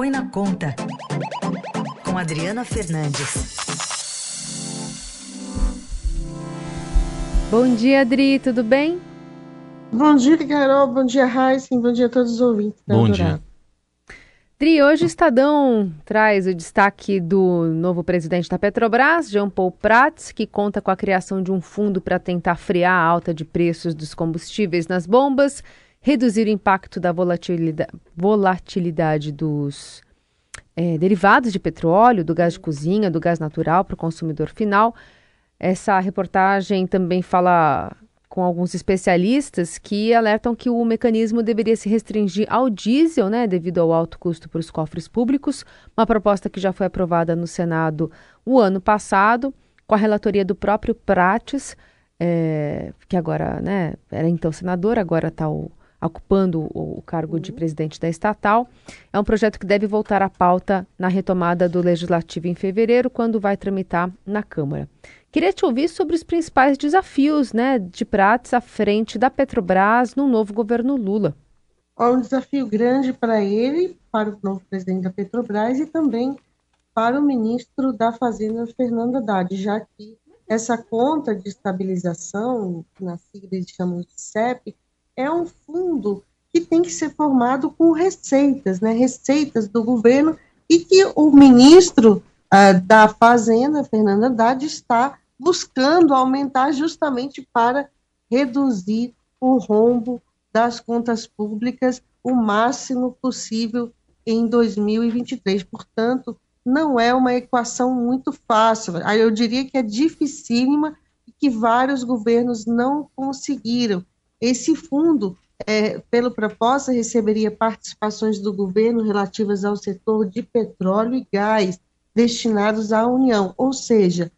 Põe na Conta, com Adriana Fernandes. Bom dia, Adri, tudo bem? Bom dia, Carol. Bom dia, Raíssa. Bom dia a todos os ouvintes. Bom dia. Dri, hoje o Estadão traz o destaque do novo presidente da Petrobras, Jean Paul Prats, que conta com a criação de um fundo para tentar frear a alta de preços dos combustíveis nas bombas, reduzir o impacto da volatilidade, volatilidade dos é, derivados de petróleo, do gás de cozinha, do gás natural para o consumidor final. Essa reportagem também fala com alguns especialistas que alertam que o mecanismo deveria se restringir ao diesel, né, devido ao alto custo para os cofres públicos, uma proposta que já foi aprovada no Senado o ano passado, com a relatoria do próprio Prates, é, que agora né, era então senador, agora está ocupando o, cargo de presidente da estatal. É um projeto que deve voltar à pauta na retomada do legislativo em fevereiro, quando vai tramitar na Câmara. Queria te ouvir sobre os principais desafios né, de Prates à frente da Petrobras no novo governo Lula. Há um desafio grande para ele, para o novo presidente da Petrobras e também para o ministro da Fazenda, Fernando Haddad, já que essa conta de estabilização, na sigla eles chamam de CEP, é um fundo que tem que ser formado com receitas, né, receitas do governo, e que o ministro uh, da Fazenda, Fernando Haddad, está buscando aumentar justamente para reduzir o rombo das contas públicas o máximo possível em 2023. Portanto, não é uma equação muito fácil. Eu diria que é dificílima e que vários governos não conseguiram. Esse fundo, é, pela proposta, receberia participações do governo relativas ao setor de petróleo e gás destinados à União, ou seja,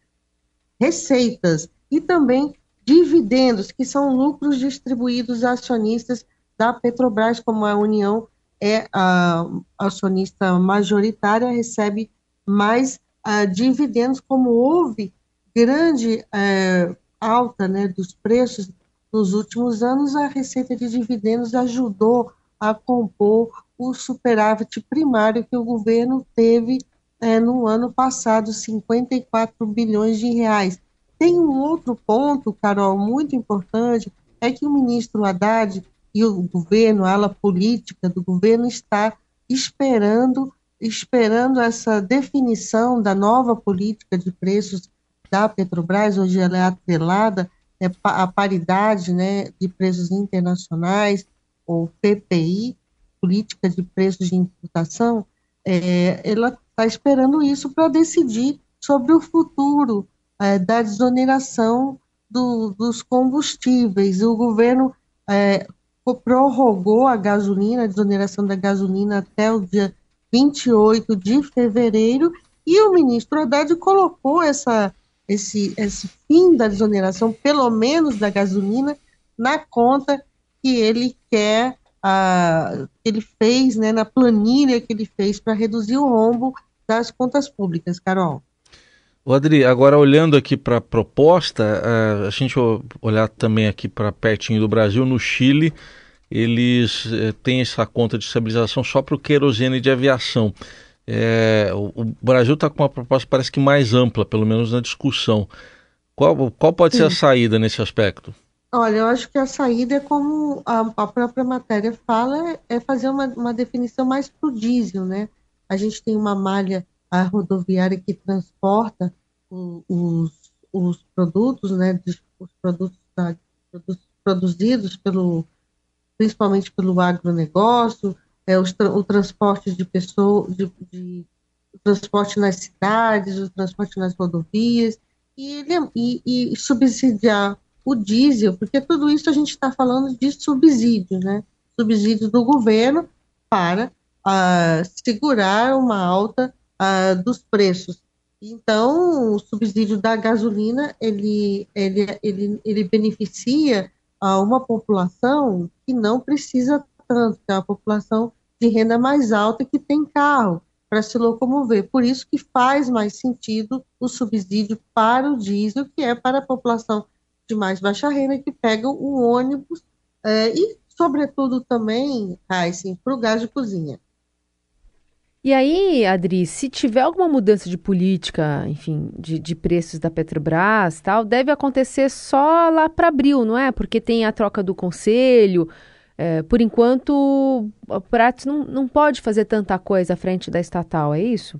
receitas e também dividendos, que são lucros distribuídos a acionistas da Petrobras, como a União é a acionista majoritária, recebe mais uh, dividendos, como houve grande uh, alta né, dos preços nos últimos anos, a receita de dividendos ajudou a compor o superávit primário que o governo teve é, no ano passado, 54 bilhões de reais. Tem um outro ponto, Carol, muito importante, é que o ministro Haddad e o governo, a ala política do governo está esperando esperando essa definição da nova política de preços da Petrobras, hoje ela é atrelada é, à paridade né, de preços internacionais, ou PPI, Política de Preços de Importação, é, ela está esperando isso para decidir sobre o futuro é, da desoneração do, dos combustíveis. O governo é, prorrogou a gasolina, a desoneração da gasolina até o dia 28 de fevereiro, e o ministro Haddad colocou essa, esse, esse fim da desoneração, pelo menos da gasolina, na conta que ele quer a, ele fez, né, na planilha que ele fez para reduzir o rombo das contas públicas, Carol. O Adri, agora olhando aqui para a proposta, a gente olhar também aqui para pertinho do Brasil, no Chile, eles eh, têm essa conta de estabilização só para o querosene de aviação. É, o, o, Brasil está com uma proposta parece que mais ampla, pelo menos na discussão. Qual, qual pode ser a saída nesse aspecto? Olha, eu acho que a saída é como a, a própria matéria fala, é fazer uma, uma definição mais para o diesel, né? A gente tem uma malha a rodoviária que transporta o, os, os produtos, né? Os produtos, da, produtos produzidos pelo, principalmente pelo agronegócio, é, os, o transporte de pessoas, de, de, transporte nas cidades, o transporte nas rodovias, e, e, e subsidiar o diesel, porque tudo isso a gente está falando de subsídio, né? Subsídio do governo para uh, segurar uma alta uh, dos preços. Então, o subsídio da gasolina, ele, ele, ele, ele beneficia a uma população que não precisa tanto, que é a população de renda mais alta que tem carro para se locomover. Por isso que faz mais sentido o subsídio para o diesel, que é para a população de mais baixa renda que pegam o ônibus é, e, sobretudo, também, assim, para o gás de cozinha. E aí, Adri, se tiver alguma mudança de política, enfim, de, de preços da Petrobras tal, deve acontecer só lá para abril, não é? Porque tem a troca do conselho. É, por enquanto, a Prates não, não pode fazer tanta coisa à frente da estatal, é isso?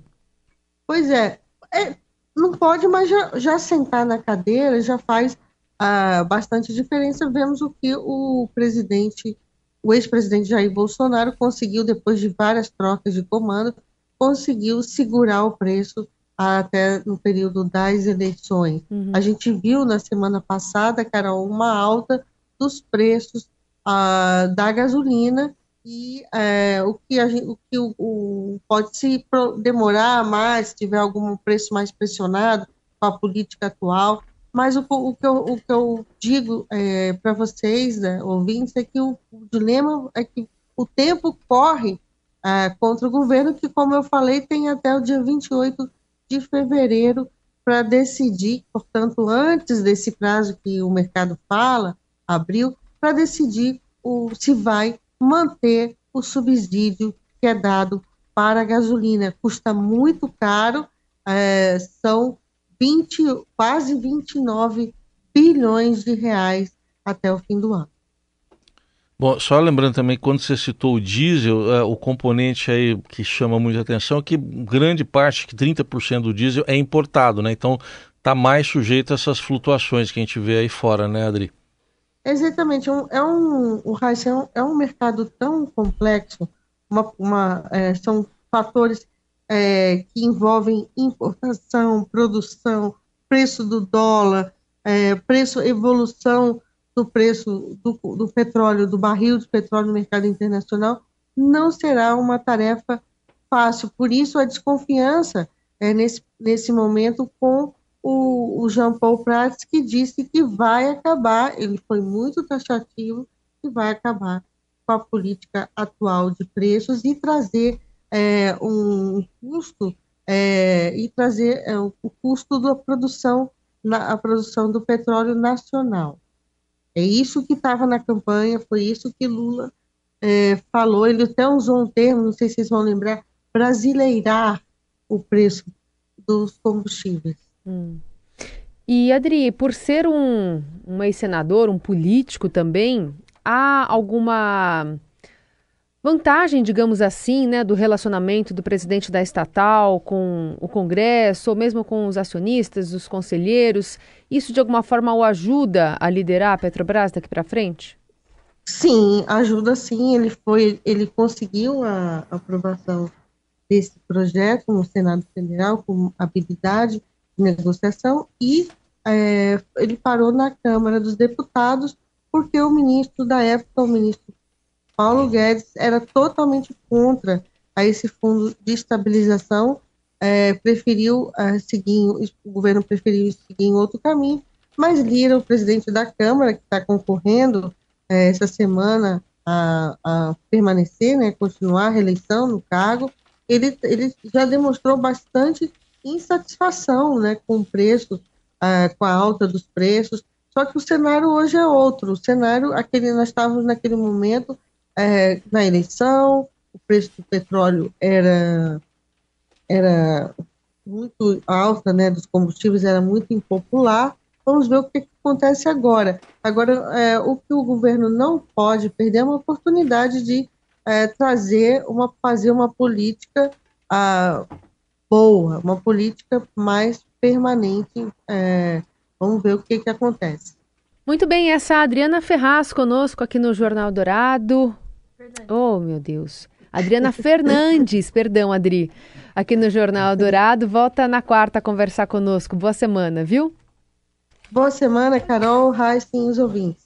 Pois é, é não pode, mas já, já sentar na cadeira já faz ah, bastante diferença. Vemos o que o presidente o ex-presidente Jair Bolsonaro conseguiu, depois de várias trocas de comando, conseguiu segurar o preço até no período das eleições. Uhum. A gente viu na semana passada, Carol, uma alta dos preços uh, da gasolina e é, o que, gente, o que o, o, pode se demorar mais, se tiver algum preço mais pressionado com a política atual, mas o, o, que, eu, que eu digo é, para vocês, né, ouvintes, é que o, dilema é que o tempo corre é, contra o governo, que, como eu falei, tem até o dia 28 de fevereiro para decidir, portanto, antes desse prazo que o mercado fala, abril, para decidir o, se vai manter o subsídio que é dado para a gasolina. Custa muito caro, é, são 20, quase 29 bilhões de reais até o fim do ano. Bom, só lembrando também, quando você citou o diesel, é, o componente aí que chama muita atenção é que grande parte, que 30% do diesel é importado, né? Então está mais sujeito a essas flutuações que a gente vê aí fora, né, Adri? Exatamente. É um, é o Raíssa, é um, é um mercado tão complexo, uma, uma, é, são fatores é, que envolvem importação, produção, preço do dólar, é, preço, evolução do preço do, do, petróleo, do barril de petróleo no mercado internacional, não será uma tarefa fácil. Por isso, a desconfiança é, nesse, nesse momento com o, o Jean Paul Prats, que disse que vai acabar, ele foi muito taxativo, que vai acabar com a política atual de preços e trazer é, um custo é, e trazer é, o custo da produção, na, a produção do petróleo nacional. É isso que estava na campanha, foi isso que Lula é, falou. Ele até usou um termo, não sei se vocês vão lembrar, brasileirar o preço dos combustíveis. Hum. E Adri, por ser um, um ex-senador, um político também, há alguma vantagem, digamos assim, né, do relacionamento do presidente da estatal com o Congresso, ou mesmo com os acionistas, os conselheiros, isso de alguma forma o ajuda a liderar a Petrobras daqui para frente? Sim, ajuda sim. Ele foi, ele conseguiu a aprovação desse projeto no Senado Federal com habilidade de negociação e é, ele parou na Câmara dos Deputados porque o ministro da época, o ministro Paulo Guedes era totalmente contra a esse fundo de estabilização, é, preferiu é, seguir, o governo preferiu seguir em outro caminho, mas Lira, o presidente da Câmara, que está concorrendo é, essa semana a, a, permanecer, né, continuar a reeleição no cargo, ele, ele já demonstrou bastante insatisfação né, com o preço, é, com a alta dos preços, só que o cenário hoje é outro. O cenário, aquele, nós estávamos naquele momento é, na eleição, o preço do petróleo era, era muito alto, né, dos combustíveis era muito impopular. Vamos ver o que, que acontece agora. Agora, é, o que o governo não pode perder é uma oportunidade de é, trazer uma, fazer uma política ah, boa, uma política mais permanente. É, vamos ver o que, que acontece. Muito bem, essa é a Adriana Ferraz conosco aqui no Jornal Dourado. Oh, meu Deus. Adriana Fernandes, perdão, Adri, aqui no Jornal Dourado. Volta na quarta a conversar conosco. Boa semana, viu? Boa semana, Carol, Raíssa e os ouvintes.